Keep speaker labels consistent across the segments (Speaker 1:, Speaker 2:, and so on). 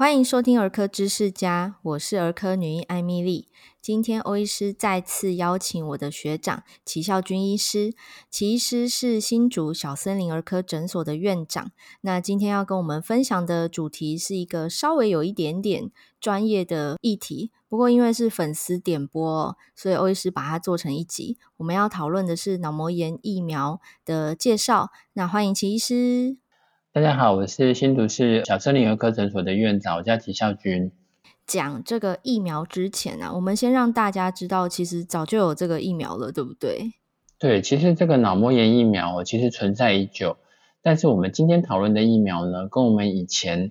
Speaker 1: 欢迎收听儿科知识家，我是儿科女医艾米莉。今天欧医师再次邀请我的学长齐孝军医师，齐医师是新竹小森林儿科诊所的院长。那今天要跟我们分享的主题是一个稍微有一点点专业的议题，不过因为是粉丝点播，所以欧医师把它做成一集。我们要讨论的是脑膜炎疫苗的介绍。那欢迎齐医师。
Speaker 2: 大家好，我是新竹市小森林儿科诊所的院长，我叫齐孝军。
Speaker 1: 讲这个疫苗之前啊，我们先让大家知道，其实早就有这个疫苗了，对不对？
Speaker 2: 对，其实这个脑膜炎疫苗其实存在已久，但是我们今天讨论的疫苗呢，跟我们以前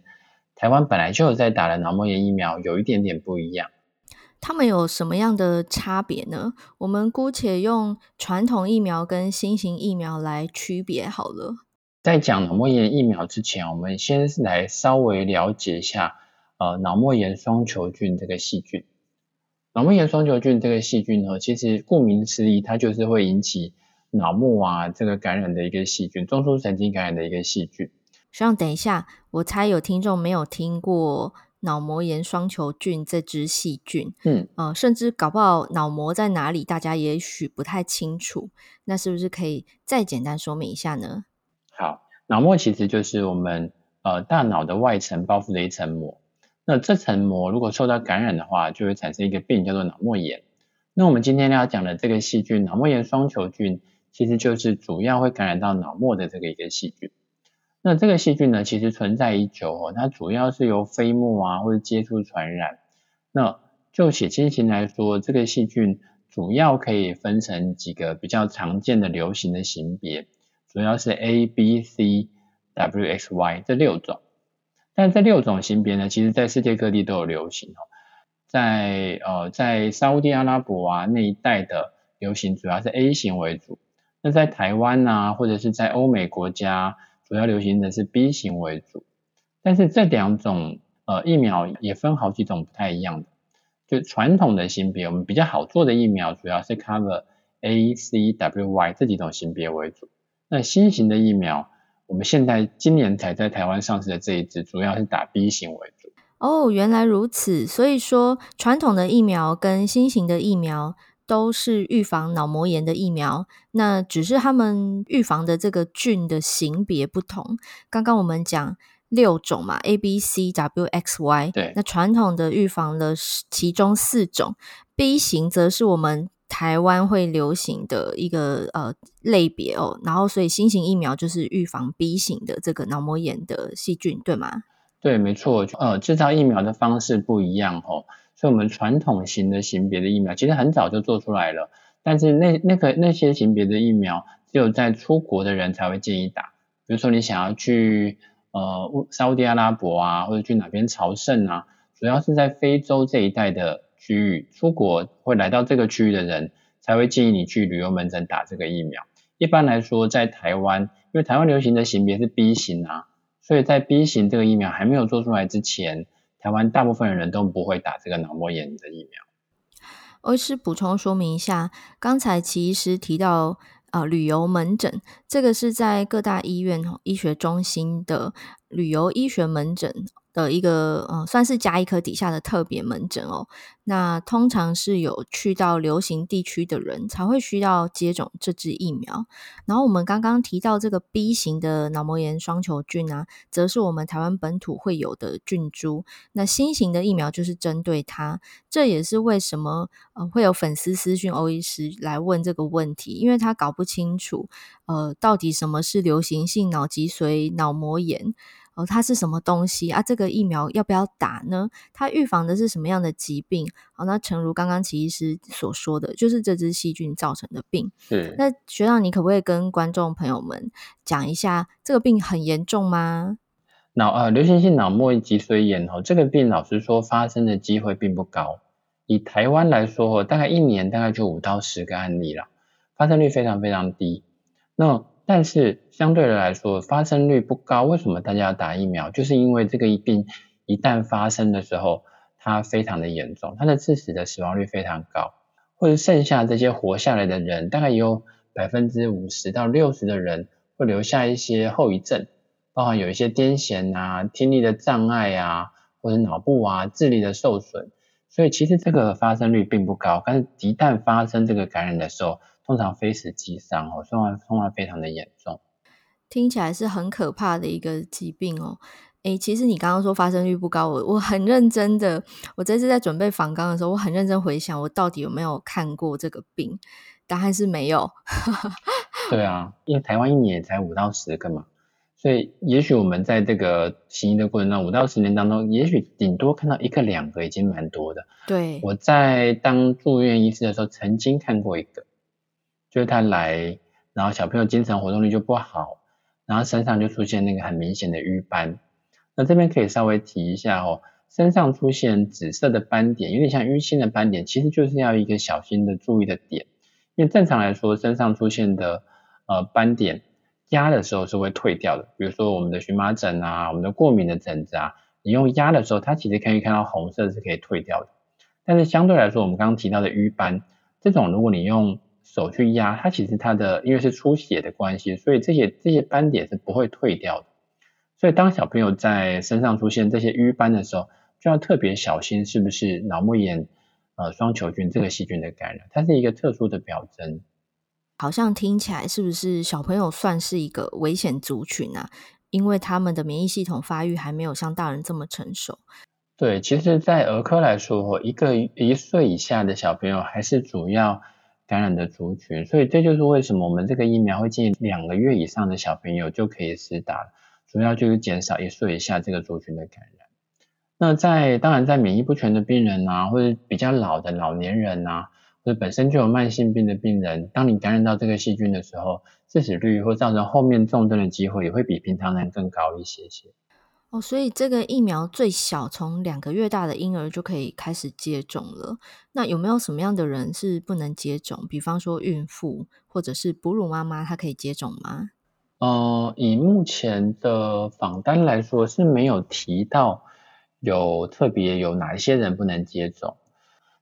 Speaker 2: 台湾本来就有在打的脑膜炎疫苗有一点点不一样。
Speaker 1: 它们有什么样的差别呢？我们姑且用传统疫苗跟新型疫苗来区别好了。
Speaker 2: 在讲脑膜炎疫苗之前，我们先来稍微了解一下，呃，脑膜炎双球菌这个细菌。脑膜炎双球菌这个细菌呢，其实顾名思义，它就是会引起脑膜啊这个感染的一个细菌，中枢神经感染的一个细菌。
Speaker 1: 学长，等一下，我猜有听众没有听过脑膜炎双球菌这支细菌，嗯，呃，甚至搞不好脑膜在哪里，大家也许不太清楚。那是不是可以再简单说明一下呢？
Speaker 2: 好，脑膜其实就是我们呃大脑的外层包覆的一层膜。那这层膜如果受到感染的话，就会产生一个病叫做脑膜炎。那我们今天要讲的这个细菌脑膜炎双球菌，其实就是主要会感染到脑膜的这个一个细菌。那这个细菌呢，其实存在已久哦，它主要是由飞沫啊或者接触传染。那就血清型来说，这个细菌主要可以分成几个比较常见的流行的型别。主要是 A、B、C、W、X、Y 这六种，但这六种型别呢，其实在世界各地都有流行哦。在呃，在沙乌地阿拉伯啊那一带的流行主要是 A 型为主，那在台湾啊或者是在欧美国家，主要流行的是 B 型为主。但是这两种呃疫苗也分好几种不太一样的，就传统的型别，我们比较好做的疫苗，主要是 cover A、C、W、Y 这几种型别为主。那新型的疫苗，我们现在今年才在台湾上市的这一支，主要是打 B 型为主。
Speaker 1: 哦，原来如此。所以说，传统的疫苗跟新型的疫苗都是预防脑膜炎的疫苗，那只是他们预防的这个菌的型别不同。刚刚我们讲六种嘛，A、B、C、W、X、Y。
Speaker 2: 对。
Speaker 1: 那传统的预防了其中四种，B 型则是我们。台湾会流行的一个呃类别哦，然后所以新型疫苗就是预防 B 型的这个脑膜炎的细菌，对吗？
Speaker 2: 对，没错，呃，制造疫苗的方式不一样哦，所以我们传统型的型别的疫苗其实很早就做出来了，但是那那个那些型别的疫苗只有在出国的人才会建议打，比如说你想要去呃沙乌地阿拉伯啊，或者去哪边朝圣啊，主要是在非洲这一带的。区域出国会来到这个区域的人，才会建议你去旅游门诊打这个疫苗。一般来说，在台湾，因为台湾流行的型别是 B 型啊，所以在 B 型这个疫苗还没有做出来之前，台湾大部分的人都不会打这个脑膜炎的疫苗。
Speaker 1: 我是补充说明一下，刚才齐医师提到，呃，旅游门诊这个是在各大医院医学中心的旅游医学门诊。的一个呃，算是甲医科底下的特别门诊哦。那通常是有去到流行地区的人才会需要接种这支疫苗。然后我们刚刚提到这个 B 型的脑膜炎双球菌啊，则是我们台湾本土会有的菌株。那新型的疫苗就是针对它。这也是为什么呃会有粉丝私讯欧医师来问这个问题，因为他搞不清楚呃到底什么是流行性脑脊髓脑膜炎。哦，它是什么东西啊？这个疫苗要不要打呢？它预防的是什么样的疾病？好，那诚如刚刚齐医师所说的，就是这只细菌造成的病。
Speaker 2: 是。
Speaker 1: 那学长，你可不可以跟观众朋友们讲一下，这个病很严重吗？
Speaker 2: 脑呃，流行性脑膜脊髓炎哦，这个病老实说发生的机会并不高。以台湾来说，大概一年大概就五到十个案例了，发生率非常非常低。那但是相对的来说，发生率不高。为什么大家要打疫苗？就是因为这个病一旦发生的时候，它非常的严重，它的致死的死亡率非常高，或者剩下这些活下来的人，大概有百分之五十到六十的人会留下一些后遗症，包含有一些癫痫啊、听力的障碍啊，或者脑部啊智力的受损。所以其实这个发生率并不高，但是一旦发生这个感染的时候，通常非死即伤哦，通常通常非常的严重。
Speaker 1: 听起来是很可怕的一个疾病哦。诶，其实你刚刚说发生率不高，我我很认真的，我这次在准备访纲的时候，我很认真回想，我到底有没有看过这个病？答案是没有。
Speaker 2: 对啊，因为台湾一年才五到十个嘛。所以，也许我们在这个行医的过程中，五到十年当中，也许顶多看到一个两个，已经蛮多的。
Speaker 1: 对，
Speaker 2: 我在当住院医师的时候，曾经看过一个，就是他来，然后小朋友精神活动力就不好，然后身上就出现那个很明显的瘀斑。那这边可以稍微提一下哦，身上出现紫色的斑点，有点像淤青的斑点，其实就是要一个小心的注意的点，因为正常来说，身上出现的呃斑点。压的时候是会退掉的，比如说我们的荨麻疹啊，我们的过敏的疹子啊，你用压的时候，它其实可以看到红色是可以退掉的。但是相对来说，我们刚刚提到的瘀斑，这种如果你用手去压，它其实它的因为是出血的关系，所以这些这些斑点是不会退掉的。所以当小朋友在身上出现这些瘀斑的时候，就要特别小心是不是脑膜炎呃双球菌这个细菌的感染，它是一个特殊的表征。
Speaker 1: 好像听起来是不是小朋友算是一个危险族群啊？因为他们的免疫系统发育还没有像大人这么成熟。
Speaker 2: 对，其实，在儿科来说，一个一岁以下的小朋友还是主要感染的族群，所以这就是为什么我们这个疫苗会建议两个月以上的小朋友就可以施打，主要就是减少一岁以下这个族群的感染。那在当然，在免疫不全的病人啊，或者比较老的老年人啊。或者本身就有慢性病的病人，当你感染到这个细菌的时候，致死率或造成后面重症的机会也会比平常人更高一些些。
Speaker 1: 哦，所以这个疫苗最小从两个月大的婴儿就可以开始接种了。那有没有什么样的人是不能接种？比方说孕妇或者是哺乳妈妈，她可以接种吗？
Speaker 2: 呃，以目前的访单来说是没有提到有特别有哪一些人不能接种，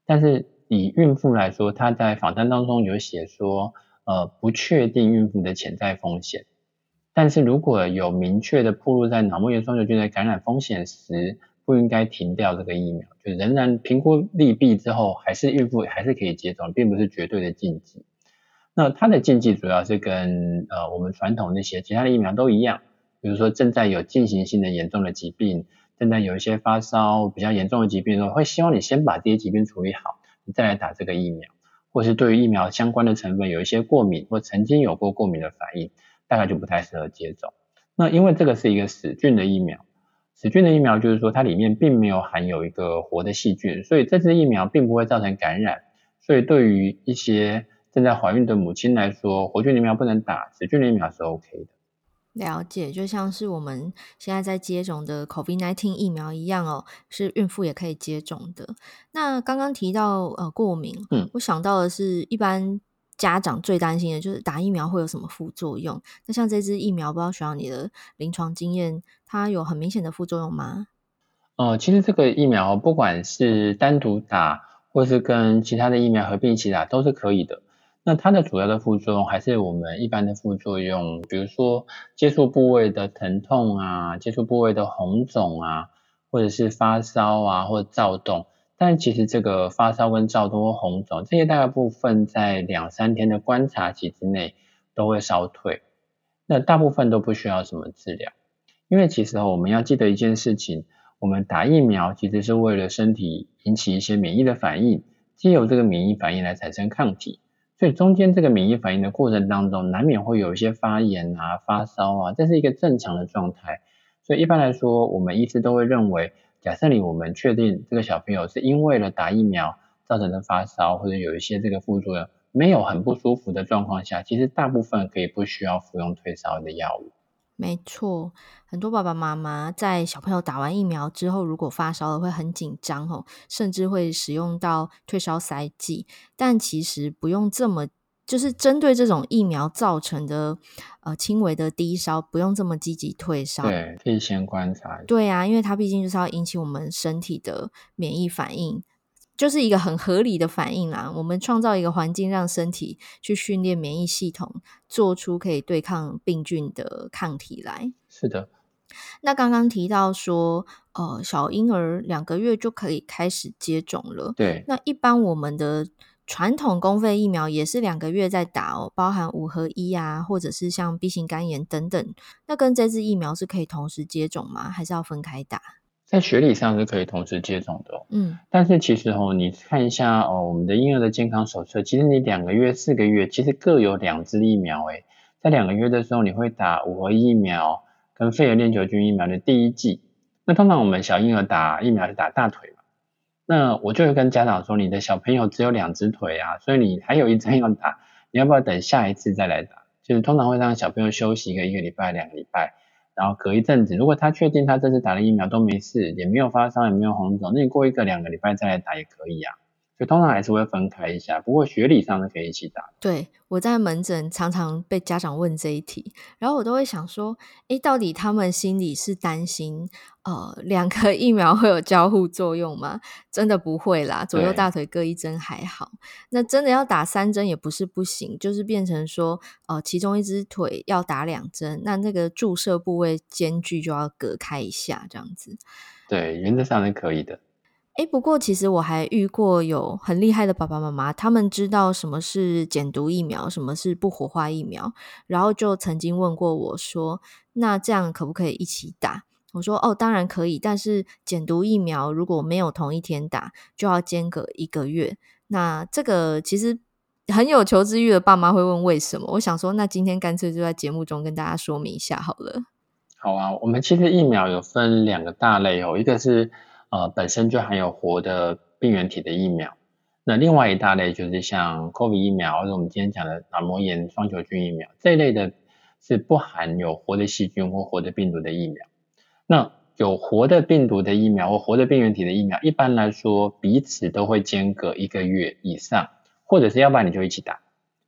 Speaker 2: 但是。以孕妇来说，她在访谈当中有写说，呃，不确定孕妇的潜在风险，但是如果有明确的暴露在脑膜炎双球菌的感染风险时，不应该停掉这个疫苗，就仍然评估利弊之后，还是孕妇还是可以接种，并不是绝对的禁忌。那它的禁忌主要是跟呃我们传统那些其他的疫苗都一样，比如说正在有进行性的严重的疾病，正在有一些发烧比较严重的疾病的时候，会希望你先把这些疾病处理好。你再来打这个疫苗，或是对于疫苗相关的成分有一些过敏或曾经有过过敏的反应，大概就不太适合接种。那因为这个是一个死菌的疫苗，死菌的疫苗就是说它里面并没有含有一个活的细菌，所以这支疫苗并不会造成感染。所以对于一些正在怀孕的母亲来说，活菌疫苗不能打，死菌的疫苗是 OK 的。
Speaker 1: 了解，就像是我们现在在接种的 COVID-19 疫苗一样哦，是孕妇也可以接种的。那刚刚提到呃过敏，嗯，我想到的是一般家长最担心的就是打疫苗会有什么副作用。那像这支疫苗，不知道学长你的临床经验，它有很明显的副作用吗？
Speaker 2: 哦、其实这个疫苗不管是单独打，或是跟其他的疫苗合并一起打，都是可以的。那它的主要的副作用还是我们一般的副作用，比如说接触部位的疼痛啊，接触部位的红肿啊，或者是发烧啊，或者躁动。但其实这个发烧跟躁动红肿这些大部分在两三天的观察期之内都会烧退，那大部分都不需要什么治疗。因为其实我们要记得一件事情，我们打疫苗其实是为了身体引起一些免疫的反应，借由这个免疫反应来产生抗体。所以中间这个免疫反应的过程当中，难免会有一些发炎啊、发烧啊，这是一个正常的状态。所以一般来说，我们医师都会认为，假设你我们确定这个小朋友是因为了打疫苗造成的发烧，或者有一些这个副作用，没有很不舒服的状况下，其实大部分可以不需要服用退烧的药物。
Speaker 1: 没错，很多爸爸妈妈在小朋友打完疫苗之后，如果发烧了会很紧张哦，甚至会使用到退烧塞剂。但其实不用这么，就是针对这种疫苗造成的呃轻微的低烧，不用这么积极退烧。
Speaker 2: 对，可以先观察。
Speaker 1: 对啊，因为它毕竟就是要引起我们身体的免疫反应。就是一个很合理的反应啦。我们创造一个环境，让身体去训练免疫系统，做出可以对抗病菌的抗体来。
Speaker 2: 是的，
Speaker 1: 那刚刚提到说，呃，小婴儿两个月就可以开始接种了。
Speaker 2: 对，
Speaker 1: 那一般我们的传统公费疫苗也是两个月在打哦，包含五合一啊，或者是像 B 型肝炎等等。那跟这支疫苗是可以同时接种吗？还是要分开打？
Speaker 2: 在学理上是可以同时接种的，
Speaker 1: 嗯，
Speaker 2: 但是其实哦，你看一下哦，我们的婴儿的健康手册，其实你两个月、四个月，其实各有两支疫苗，诶，在两个月的时候，你会打五合一疫苗跟肺炎链球菌疫苗的第一剂。那通常我们小婴儿打疫苗是打大腿嘛，那我就会跟家长说，你的小朋友只有两只腿啊，所以你还有一针要打，你要不要等下一次再来打？就是通常会让小朋友休息一个一个礼拜、两个礼拜。然后隔一阵子，如果他确定他这次打了疫苗都没事，也没有发烧，也没有红肿，那你过一个两个礼拜再来打也可以啊。所以通常还是会分开一下，不过学理上是可以一起打。
Speaker 1: 对，我在门诊常常被家长问这一题，然后我都会想说，诶，到底他们心里是担心，呃，两个疫苗会有交互作用吗？真的不会啦，左右大腿各一针还好。那真的要打三针也不是不行，就是变成说，呃，其中一只腿要打两针，那那个注射部位间距就要隔开一下，这样子。
Speaker 2: 对，原则上是可以的。
Speaker 1: 诶，不过其实我还遇过有很厉害的爸爸妈妈，他们知道什么是减毒疫苗，什么是不活化疫苗，然后就曾经问过我说：“那这样可不可以一起打？”我说：“哦，当然可以，但是减毒疫苗如果没有同一天打，就要间隔一个月。那这个其实很有求知欲的爸妈会问为什么？我想说，那今天干脆就在节目中跟大家说明一下好了。
Speaker 2: 好啊，我们其实疫苗有分两个大类哦，一个是。呃，本身就含有活的病原体的疫苗，那另外一大类就是像 COVID 疫苗，或者我们今天讲的脑膜炎双球菌疫苗这一类的，是不含有活的细菌或活的病毒的疫苗。那有活的病毒的疫苗或活的病原体的疫苗，一般来说彼此都会间隔一个月以上，或者是要不然你就一起打，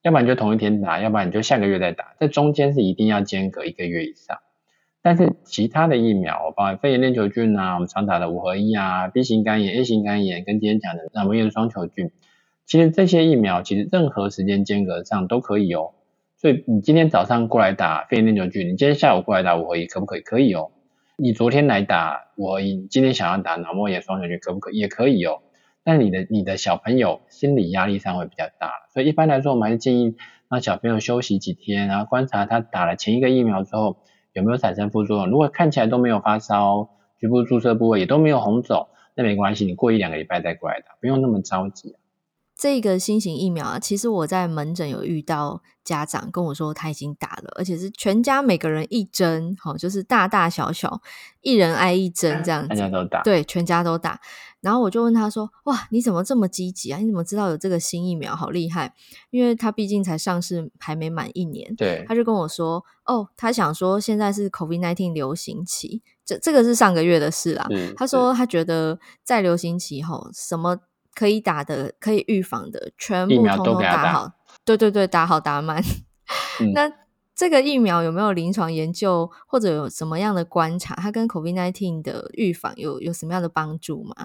Speaker 2: 要不然就同一天打，要不然你就下个月再打，在中间是一定要间隔一个月以上。但是其他的疫苗，包括肺炎链球菌啊，我们常打的五合一啊，B 型肝炎、A 型肝炎，跟今天讲的脑膜炎双球菌，其实这些疫苗其实任何时间间隔上都可以哦。所以你今天早上过来打肺炎链球菌，你今天下午过来打五合一，可不可以？可以哦。你昨天来打五合一，今天想要打脑膜炎双球菌，可不可以？也可以哦。但你的你的小朋友心理压力上会比较大，所以一般来说，我们还是建议让小朋友休息几天，然后观察他打了前一个疫苗之后。有没有产生副作用？如果看起来都没有发烧，局部注射部位也都没有红肿，那没关系，你过一两个礼拜再过来打，不用那么着急。
Speaker 1: 这个新型疫苗啊，其实我在门诊有遇到家长跟我说他已经打了，而且是全家每个人一针，好，就是大大小小一人挨一针这样子，
Speaker 2: 大家都打，
Speaker 1: 对，全家都打。然后我就问他说：“哇，你怎么这么积极啊？你怎么知道有这个新疫苗？好厉害！因为他毕竟才上市还没满一年。”
Speaker 2: 对，
Speaker 1: 他就跟我说：“哦，他想说现在是 COVID-19 流行期，这这个是上个月的事啦。他说他觉得在流行期后什么。”可以打的，可以预防的，全部通通打好。对对对，打好打满。嗯、那这个疫苗有没有临床研究，或者有什么样的观察？它跟 COVID-19 的预防有有什么样的帮助吗？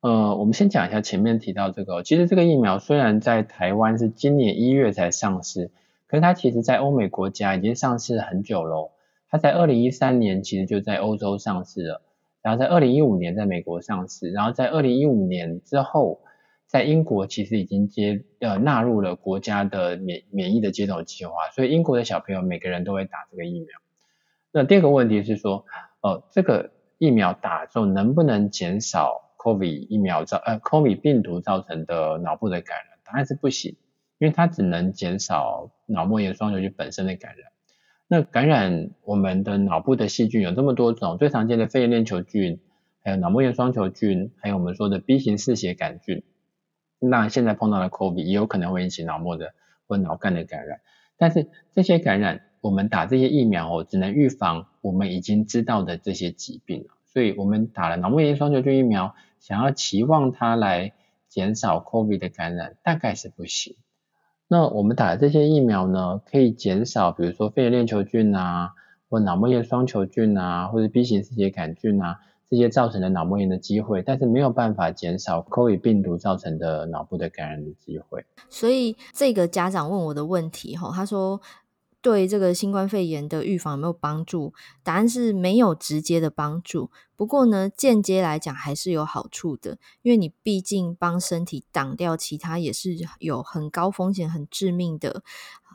Speaker 2: 呃，我们先讲一下前面提到这个。其实这个疫苗虽然在台湾是今年一月才上市，可是它其实在欧美国家已经上市很久了。它在二零一三年其实就在欧洲上市了。然后在二零一五年在美国上市，然后在二零一五年之后，在英国其实已经接呃纳入了国家的免免疫的接种计划，所以英国的小朋友每个人都会打这个疫苗。那第二个问题是说，呃，这个疫苗打之后能不能减少 COVID 疫苗造呃 COVID 病毒造成的脑部的感染？答案是不行，因为它只能减少脑膜炎双球菌本身的感染。那感染我们的脑部的细菌有这么多种，最常见的肺炎链球菌，还有脑膜炎双球菌，还有我们说的 B 型嗜血杆菌。那现在碰到的 COVID 也有可能会引起脑膜的或脑干的感染。但是这些感染，我们打这些疫苗哦，只能预防我们已经知道的这些疾病。所以我们打了脑膜炎双球菌疫苗，想要期望它来减少 COVID 的感染，大概是不行。那我们打的这些疫苗呢，可以减少，比如说肺炎链球菌啊，或脑膜炎双球菌啊，或者 B 型嗜血杆菌啊，这些造成的脑膜炎的机会，但是没有办法减少 COVID 病毒造成的脑部的感染的机会。
Speaker 1: 所以这个家长问我的问题，哈，他说对这个新冠肺炎的预防有没有帮助？答案是没有直接的帮助。不过呢，间接来讲还是有好处的，因为你毕竟帮身体挡掉其他也是有很高风险、很致命的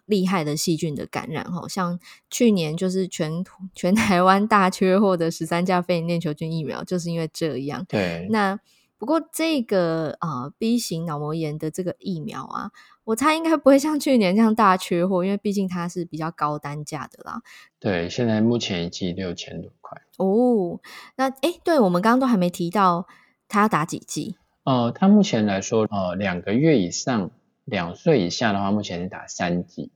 Speaker 1: 厉害的细菌的感染。哈，像去年就是全全台湾大缺货的十三价肺炎链球菌疫苗，就是因为这样。
Speaker 2: 对，
Speaker 1: 那。不过这个啊、呃、B 型脑膜炎的这个疫苗啊，我猜应该不会像去年这样大缺货，因为毕竟它是比较高单价的啦。
Speaker 2: 对，现在目前一剂六千多块。
Speaker 1: 哦，那诶，对我们刚刚都还没提到，它要打几剂？
Speaker 2: 呃，它目前来说，呃，两个月以上、两岁以下的话，目前是打三剂。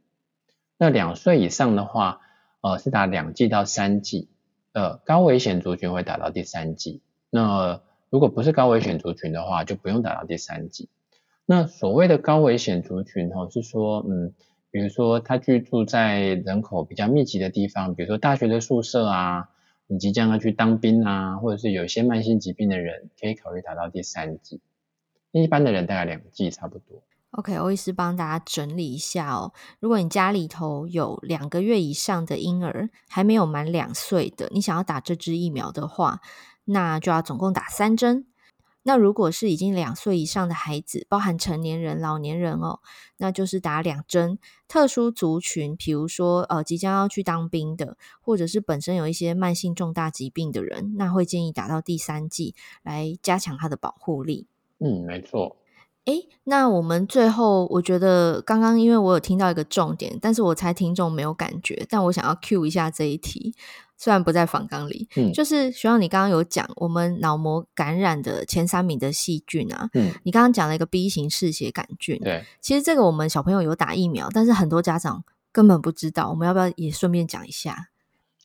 Speaker 2: 那两岁以上的话，呃，是打两剂到三剂。呃，高危险族群会打到第三剂。那如果不是高危险族群的话，就不用打到第三剂。那所谓的高危险族群，哈，是说，嗯，比如说他居住在人口比较密集的地方，比如说大学的宿舍啊，你即将要去当兵啊，或者是有一些慢性疾病的人，可以考虑打到第三剂。一般的人大概两剂差不多。
Speaker 1: OK，欧医师帮大家整理一下哦。如果你家里头有两个月以上的婴儿，还没有满两岁的，你想要打这支疫苗的话，那就要总共打三针。那如果是已经两岁以上的孩子，包含成年人、老年人哦，那就是打两针。特殊族群，比如说呃即将要去当兵的，或者是本身有一些慢性重大疾病的人，那会建议打到第三剂来加强他的保护力。
Speaker 2: 嗯，没错。
Speaker 1: 诶，那我们最后，我觉得刚刚因为我有听到一个重点，但是我猜听众没有感觉，但我想要 cue 一下这一题。虽然不在访纲里，嗯，就是学长，你刚刚有讲我们脑膜感染的前三名的细菌啊，嗯，你刚刚讲了一个 B 型嗜血杆菌，
Speaker 2: 对，
Speaker 1: 其实这个我们小朋友有打疫苗，但是很多家长根本不知道，我们要不要也顺便讲一下？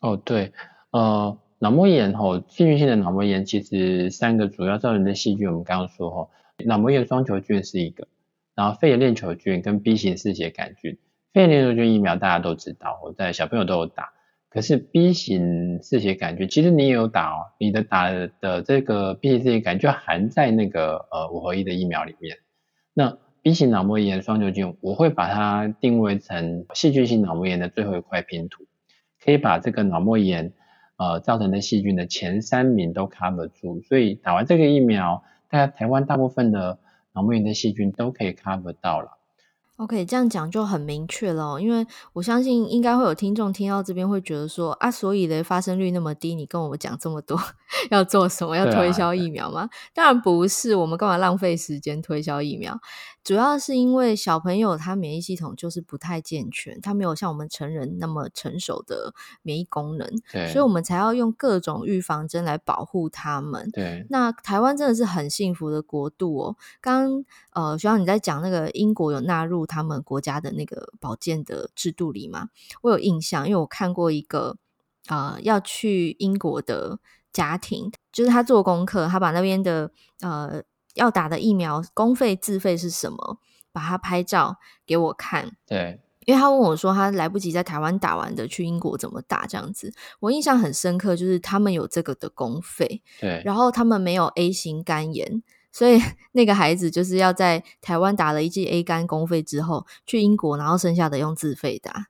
Speaker 2: 哦，对，呃，脑膜炎吼，细菌性的脑膜炎其实三个主要造成的细菌，我们刚刚说吼，脑膜炎双球菌是一个，然后肺炎链球菌跟 B 型嗜血杆菌，肺炎链球菌疫苗大家都知道，我在小朋友都有打。可是 B 型嗜血杆菌，其实你也有打哦，你的打的这个 B 型嗜血杆菌含在那个呃五合一的疫苗里面。那 B 型脑膜炎双球菌，我会把它定位成细菌性脑膜炎的最后一块拼图，可以把这个脑膜炎呃造成的细菌的前三名都 cover 住，所以打完这个疫苗，大概台湾大部分的脑膜炎的细菌都可以 cover 到了。
Speaker 1: OK，这样讲就很明确了哦，因为我相信应该会有听众听到这边会觉得说啊，所以的发生率那么低，你跟我们讲这么多要做什么？要推销疫苗吗？当然不是，我们干嘛浪费时间推销疫苗？主要是因为小朋友他免疫系统就是不太健全，他没有像我们成人那么成熟的免疫功能，
Speaker 2: 对，
Speaker 1: 所以我们才要用各种预防针来保护他们。
Speaker 2: 对，
Speaker 1: 那台湾真的是很幸福的国度哦。刚呃，学长你在讲那个英国有纳入他们国家的那个保健的制度里嘛？我有印象，因为我看过一个呃要去英国的家庭，就是他做功课，他把那边的呃。要打的疫苗公费自费是什么？把它拍照给我看。
Speaker 2: 对，
Speaker 1: 因为他问我说他来不及在台湾打完的，去英国怎么打这样子？我印象很深刻，就是他们有这个的公费。
Speaker 2: 对，
Speaker 1: 然后他们没有 A 型肝炎，所以 那个孩子就是要在台湾打了一剂 A 肝公费之后，去英国，然后剩下的用自费打。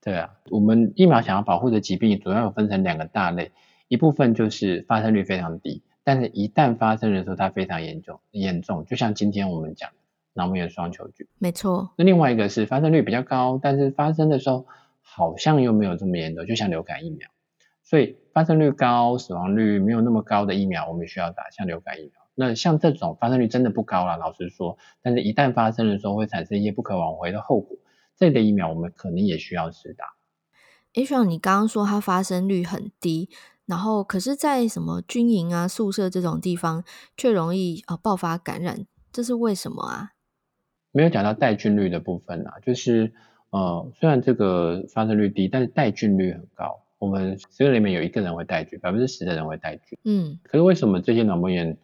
Speaker 2: 对啊，我们疫苗想要保护的疾病主要有分成两个大类，一部分就是发生率非常低。但是，一旦发生的时候，它非常严重，严重，就像今天我们讲脑膜炎双球菌，
Speaker 1: 没错。
Speaker 2: 那另外一个是发生率比较高，但是发生的时候好像又没有这么严重，就像流感疫苗。所以发生率高、死亡率没有那么高的疫苗，我们需要打，像流感疫苗。那像这种发生率真的不高了，老实说，但是一旦发生的时候会产生一些不可挽回的后果，这类的疫苗我们可能也需要施打。
Speaker 1: 诶，学长，你刚刚说它发生率很低。然后，可是，在什么军营啊、宿舍这种地方，却容易啊、呃、爆发感染，这是为什么啊？
Speaker 2: 没有讲到带菌率的部分啊，就是呃，虽然这个发生率低，但是带菌率很高。我们十个里面有一个人会带菌，百分之十的人会带菌。嗯。可是为什么这些脑膜炎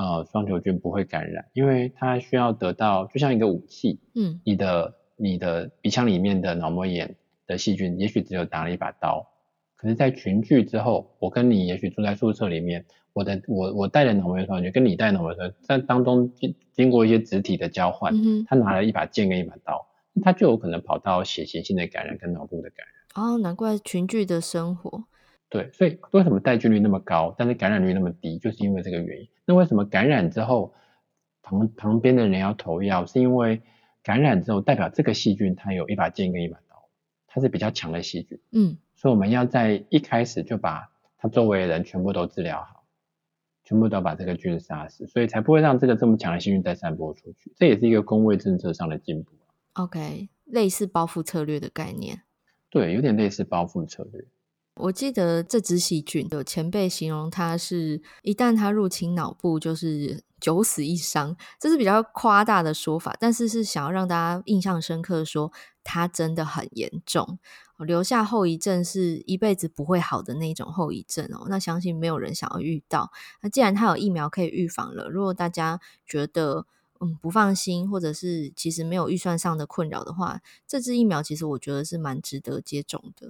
Speaker 2: 呃双球菌不会感染？因为它需要得到，就像一个武器。嗯。你的你的鼻腔里面的脑膜炎的细菌，也许只有打了一把刀。可是，在群聚之后，我跟你也许住在宿舍里面，我的我我带的脑膜炎双球菌跟你带的脑膜炎，在当中经经过一些肢体的交换，嗯、他拿了一把剑跟一把刀，他就有可能跑到血型性的感染跟脑部的感染。
Speaker 1: 哦，难怪群聚的生活。
Speaker 2: 对，所以为什么带菌率那么高，但是感染率那么低，就是因为这个原因。那为什么感染之后旁旁边的人要投药，是因为感染之后代表这个细菌它有一把剑跟一把刀，它是比较强的细菌。
Speaker 1: 嗯，
Speaker 2: 所以我们要在一开始就把它周围的人全部都治疗好，全部都把这个菌杀死，所以才不会让这个这么强的细菌再散播出去。这也是一个工位政策上的进步。
Speaker 1: OK，类似包覆策略的概念。
Speaker 2: 对，有点类似包覆策略。
Speaker 1: 我记得这只细菌有前辈形容它是，一旦它入侵脑部，就是九死一伤，这是比较夸大的说法，但是是想要让大家印象深刻，说它真的很严重，留下后遗症是一辈子不会好的那种后遗症哦。那相信没有人想要遇到。那既然它有疫苗可以预防了，如果大家觉得嗯不放心，或者是其实没有预算上的困扰的话，这支疫苗其实我觉得是蛮值得接种的。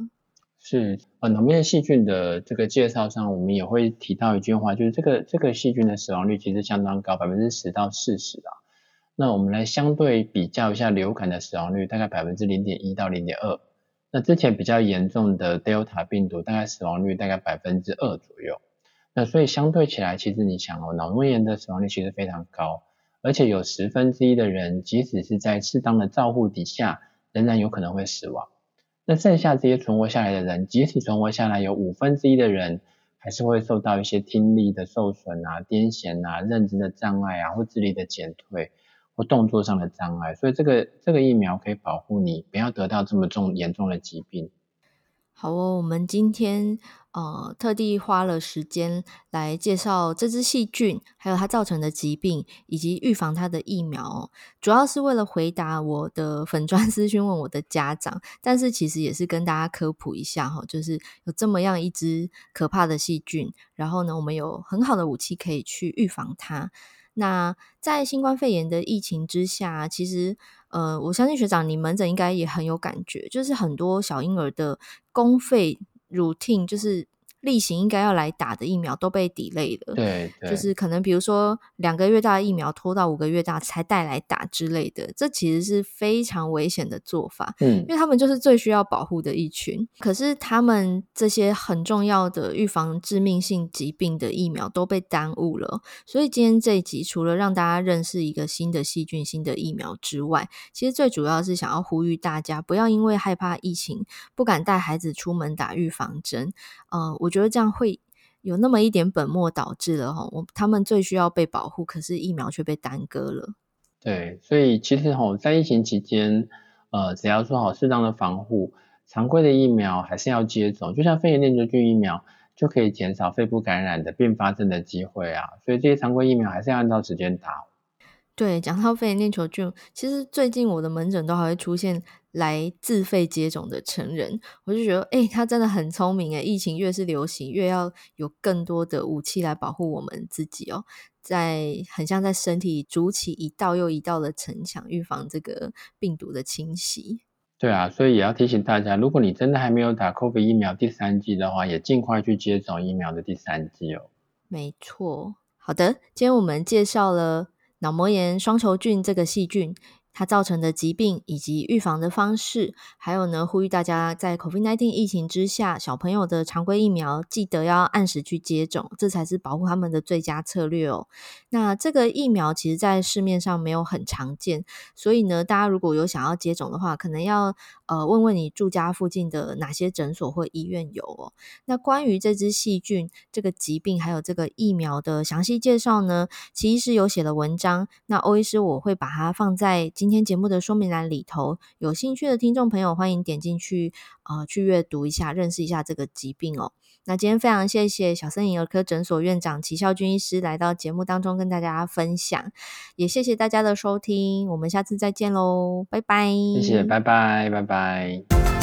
Speaker 2: 是，呃，脑膜炎细菌的这个介绍上，我们也会提到一句话，就是这个这个细菌的死亡率其实相当高，百分之十到四十啊。那我们来相对比较一下流感的死亡率，大概百分之零点一到零点二。那之前比较严重的 Delta 病毒，大概死亡率大概百分之二左右。那所以相对起来，其实你想哦，脑膜炎的死亡率其实非常高，而且有十分之一的人，即使是在适当的照护底下，仍然有可能会死亡。那剩下这些存活下来的人，即使存活下来有五分之一的人，还是会受到一些听力的受损啊、癫痫啊、认知的障碍啊，或智力的减退，或动作上的障碍。所以这个这个疫苗可以保护你，不要得到这么重严重的疾病。
Speaker 1: 好哦，我们今天呃特地花了时间来介绍这只细菌，还有它造成的疾病，以及预防它的疫苗，主要是为了回答我的粉砖 私讯问我的家长，但是其实也是跟大家科普一下哈，就是有这么样一只可怕的细菌，然后呢，我们有很好的武器可以去预防它。那在新冠肺炎的疫情之下，其实。呃，我相信学长，你门诊应该也很有感觉，就是很多小婴儿的公费 routine 就是。例行应该要来打的疫苗都被 delay 了，
Speaker 2: 对，对，
Speaker 1: 就是可能比如说两个月大的疫苗拖到五个月大才带来打之类的，这其实是非常危险的做法，
Speaker 2: 嗯，
Speaker 1: 因为他们就是最需要保护的一群，可是他们这些很重要的预防致命性疾病的疫苗都被耽误了，所以今天这一集除了让大家认识一个新的细菌、新的疫苗之外，其实最主要是想要呼吁大家不要因为害怕疫情不敢带孩子出门打预防针，呃，我。我觉得这样会有那么一点本末倒置了哈，我他们最需要被保护，可是疫苗却被耽搁了。
Speaker 2: 对，所以其实哈，在疫情期间，呃，只要做好适当的防护，常规的疫苗还是要接种，就像肺炎链球菌疫苗就可以减少肺部感染的并发症的机会啊，所以这些常规疫苗还是要按照时间打。
Speaker 1: 对，讲到肺炎链球菌，其实最近我的门诊都还会出现来自费接种的成人，我就觉得，哎，他真的很聪明诶，疫情越是流行，越要有更多的武器来保护我们自己哦，在很像在身体筑起一道又一道的城墙，预防这个病毒的侵袭。
Speaker 2: 对啊，所以也要提醒大家，如果你真的还没有打 COVID 疫苗第三剂的话，也尽快去接种疫苗的第三剂哦。
Speaker 1: 没错，好的，今天我们介绍了。脑膜炎双球菌这个细菌，它造成的疾病以及预防的方式，还有呢，呼吁大家在 COVID-19 疫情之下，小朋友的常规疫苗记得要按时去接种，这才是保护他们的最佳策略哦。那这个疫苗其实，在市面上没有很常见，所以呢，大家如果有想要接种的话，可能要呃问问你住家附近的哪些诊所或医院有哦。那关于这支细菌、这个疾病还有这个疫苗的详细介绍呢，其实是有写了文章，那欧医师我会把它放在今天节目的说明栏里头，有兴趣的听众朋友欢迎点进去，呃，去阅读一下，认识一下这个疾病哦。那今天非常谢谢小森林儿科诊所院长齐孝军医师来到节目当中跟大家分享，也谢谢大家的收听，我们下次再见喽，拜拜。
Speaker 2: 谢谢，拜拜，拜拜。